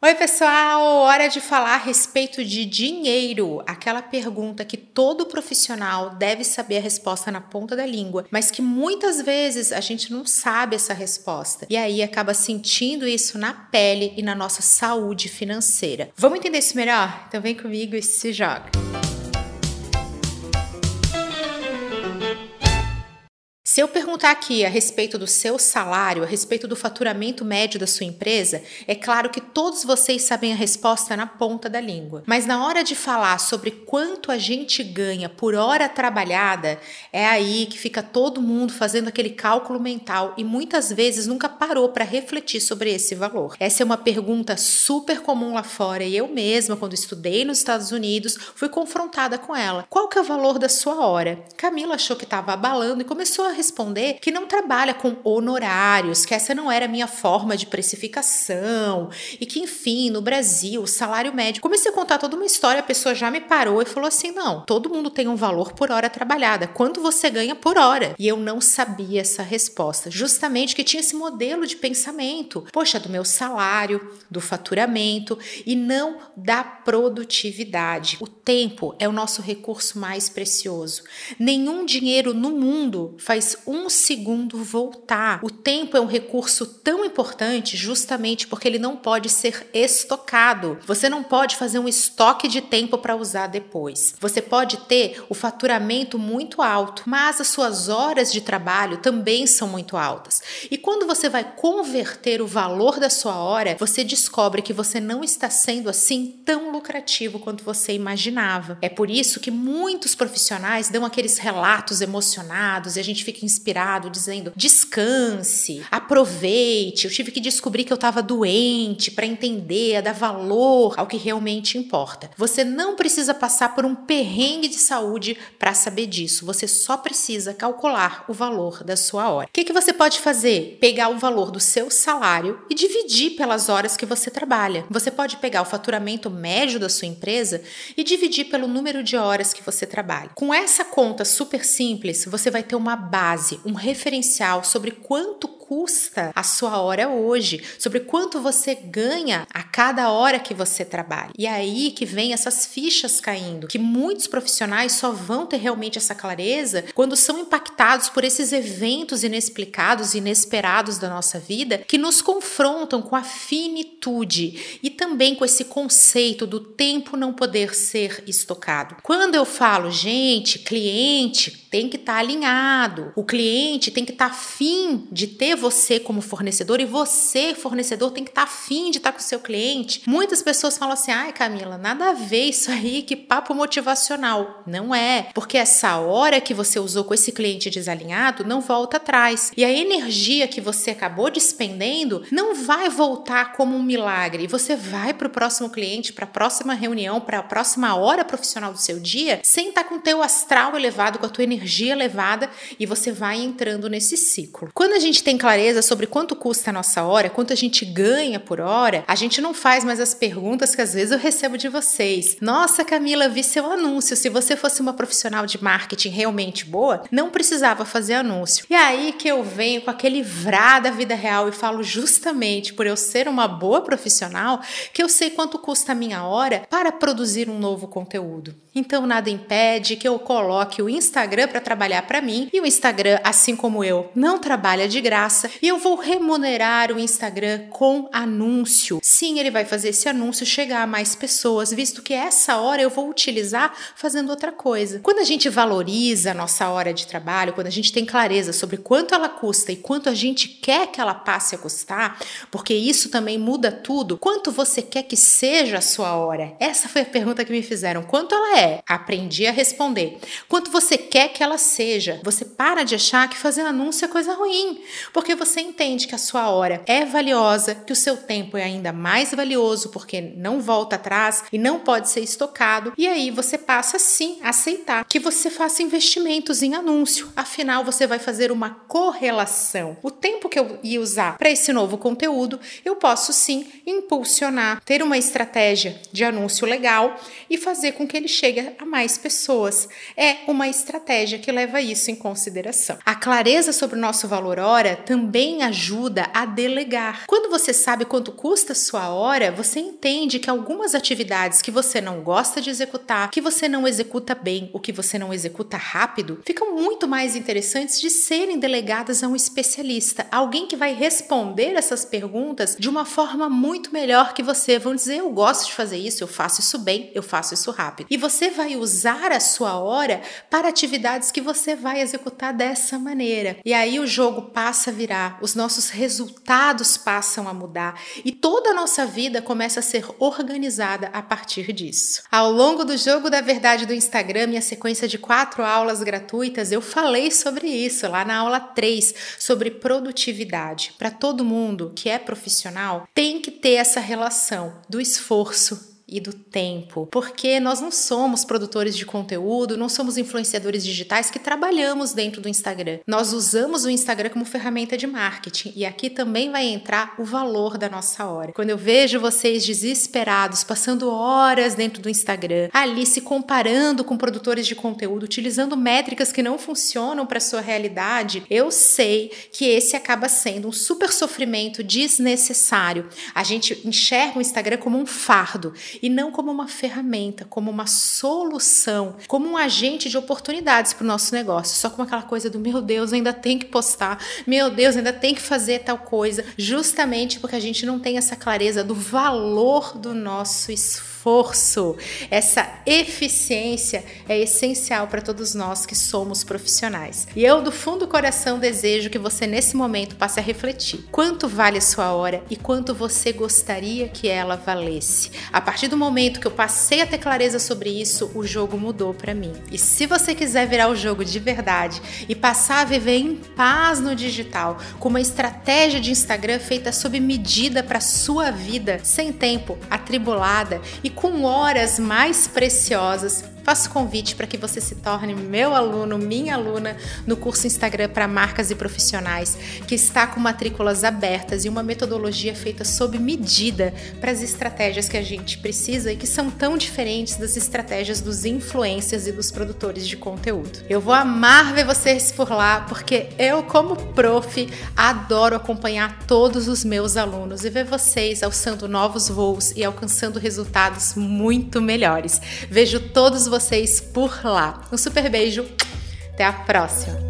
Oi, pessoal! Hora de falar a respeito de dinheiro, aquela pergunta que todo profissional deve saber a resposta na ponta da língua, mas que muitas vezes a gente não sabe essa resposta e aí acaba sentindo isso na pele e na nossa saúde financeira. Vamos entender isso melhor? Então vem comigo e se joga! Se eu perguntar aqui a respeito do seu salário, a respeito do faturamento médio da sua empresa, é claro que todos vocês sabem a resposta na ponta da língua. Mas na hora de falar sobre quanto a gente ganha por hora trabalhada, é aí que fica todo mundo fazendo aquele cálculo mental e muitas vezes nunca parou para refletir sobre esse valor. Essa é uma pergunta super comum lá fora e eu mesma, quando estudei nos Estados Unidos, fui confrontada com ela. Qual que é o valor da sua hora? Camila achou que estava abalando e começou a responder que não trabalha com honorários, que essa não era a minha forma de precificação e que, enfim, no Brasil, o salário médio. Comecei a contar toda uma história, a pessoa já me parou e falou assim: não, todo mundo tem um valor por hora trabalhada. Quanto você ganha por hora? E eu não sabia essa resposta, justamente que tinha esse modelo de pensamento, poxa, do meu salário, do faturamento e não da produtividade. O tempo é o nosso recurso mais precioso. Nenhum dinheiro no mundo faz um segundo voltar. O tempo é um recurso tão importante justamente porque ele não pode ser estocado. Você não pode fazer um estoque de tempo para usar depois. Você pode ter o faturamento muito alto, mas as suas horas de trabalho também são muito altas. E quando você vai converter o valor da sua hora, você descobre que você não está sendo assim tão lucrativo quanto você imaginava. É por isso que muitos profissionais dão aqueles relatos emocionados e a gente fica inspirado dizendo: descanse, aproveite. Eu tive que descobrir que eu estava doente para entender, a dar valor ao que realmente importa. Você não precisa passar por um perrengue de saúde para saber disso. Você só precisa calcular o valor da sua hora. O que, que você pode fazer? Pegar o valor do seu salário e dividir pelas horas que você trabalha. Você pode pegar o faturamento médio da sua empresa e dividir pelo número de horas que você trabalha. Com essa conta super simples, você vai ter uma base, um referencial sobre quanto custa a sua hora hoje, sobre quanto você ganha a cada hora que você trabalha. E é aí que vem essas fichas caindo, que muitos profissionais só vão ter realmente essa clareza quando são impactados por esses eventos inexplicados, inesperados da nossa vida, que nos confrontam com a finitude e também com esse conceito do tempo não poder ser estocado. Quando eu falo, gente, cliente tem que estar tá alinhado, o cliente tem que estar tá afim de ter você como fornecedor e você, fornecedor, tem que estar tá afim de estar com o seu cliente. Muitas pessoas falam assim: ai, Camila, nada a ver isso aí, que papo motivacional. Não é, porque essa hora que você usou com esse cliente desalinhado não volta atrás. E a energia que você acabou despendendo não vai voltar como um milagre. Você vai para o próximo cliente, para a próxima reunião, para a próxima hora profissional do seu dia, sem estar com o teu astral elevado, com a tua energia elevada e você vai entrando nesse ciclo. Quando a gente tem clareza sobre quanto custa a nossa hora, quanto a gente ganha por hora, a gente não faz mais as perguntas que às vezes eu recebo de vocês. Nossa, Camila, vi seu anúncio. Se você fosse uma profissional de marketing realmente boa, não precisava fazer anúncio. E aí que eu venho com aquele vrá da vida real e falo justamente por eu ser uma boa profissional que eu sei quanto custa a minha hora para produzir um novo conteúdo. Então nada impede que eu coloque o Instagram para trabalhar para mim e o Instagram, assim como eu, não trabalha de graça e eu vou remunerar o Instagram com anúncio. Sim, ele vai fazer esse anúncio chegar a mais pessoas, visto que essa hora eu vou utilizar fazendo outra coisa. Quando a gente valoriza a nossa hora de trabalho, quando a gente tem clareza sobre quanto ela custa e quanto a gente quer que ela passe a custar, porque isso também muda tudo. Quanto você quer que seja a sua hora? Essa foi a pergunta que me fizeram. Quanto ela é? Aprendi a responder. Quanto você quer que ela seja? Você para de achar que fazer anúncio é coisa ruim, porque você entende que a sua hora é valiosa, que o seu tempo é ainda mais valioso porque não volta atrás e não pode ser estocado, e aí você passa sim a aceitar que você faça investimentos em anúncio. Afinal, você vai fazer uma correlação. O tempo que eu ia usar para esse novo conteúdo, eu posso sim impulsionar, ter uma estratégia de anúncio legal e fazer com que ele chegue chegue a mais pessoas. É uma estratégia que leva isso em consideração. A clareza sobre o nosso valor hora também ajuda a delegar. Quando você sabe quanto custa sua hora, você entende que algumas atividades que você não gosta de executar, que você não executa bem, o que você não executa rápido, ficam muito mais interessantes de serem delegadas a um especialista, alguém que vai responder essas perguntas de uma forma muito melhor que você. Vão dizer: eu gosto de fazer isso, eu faço isso bem, eu faço isso rápido. E você vai usar a sua hora para atividades que você vai executar dessa maneira. E aí o jogo passa a virar, os nossos resultados passam a mudar e toda a nossa vida começa a ser organizada a partir disso. Ao longo do jogo da verdade do Instagram, minha sequência de quatro aulas gratuitas, eu falei sobre isso lá na aula 3, sobre produtividade. Para todo mundo que é profissional, tem que ter essa relação do esforço e do tempo, porque nós não somos produtores de conteúdo, não somos influenciadores digitais que trabalhamos dentro do Instagram. Nós usamos o Instagram como ferramenta de marketing e aqui também vai entrar o valor da nossa hora. Quando eu vejo vocês desesperados, passando horas dentro do Instagram, ali se comparando com produtores de conteúdo, utilizando métricas que não funcionam para sua realidade, eu sei que esse acaba sendo um super sofrimento desnecessário. A gente enxerga o Instagram como um fardo e não como uma ferramenta, como uma solução, como um agente de oportunidades para o nosso negócio. Só com aquela coisa do meu Deus, ainda tem que postar, meu Deus, ainda tem que fazer tal coisa, justamente porque a gente não tem essa clareza do valor do nosso esforço esforço, essa eficiência é essencial para todos nós que somos profissionais. E eu, do fundo do coração, desejo que você, nesse momento, passe a refletir: quanto vale a sua hora e quanto você gostaria que ela valesse. A partir do momento que eu passei a ter clareza sobre isso, o jogo mudou para mim. E se você quiser virar o jogo de verdade e passar a viver em paz no digital, com uma estratégia de Instagram feita sob medida para sua vida, sem tempo, atribulada e com horas mais preciosas faço convite para que você se torne meu aluno, minha aluna no curso Instagram para marcas e profissionais, que está com matrículas abertas e uma metodologia feita sob medida para as estratégias que a gente precisa e que são tão diferentes das estratégias dos influencers e dos produtores de conteúdo. Eu vou amar ver vocês por lá, porque eu, como prof, adoro acompanhar todos os meus alunos e ver vocês alçando novos voos e alcançando resultados muito melhores. Vejo todos vocês vocês por lá. Um super beijo, até a próxima!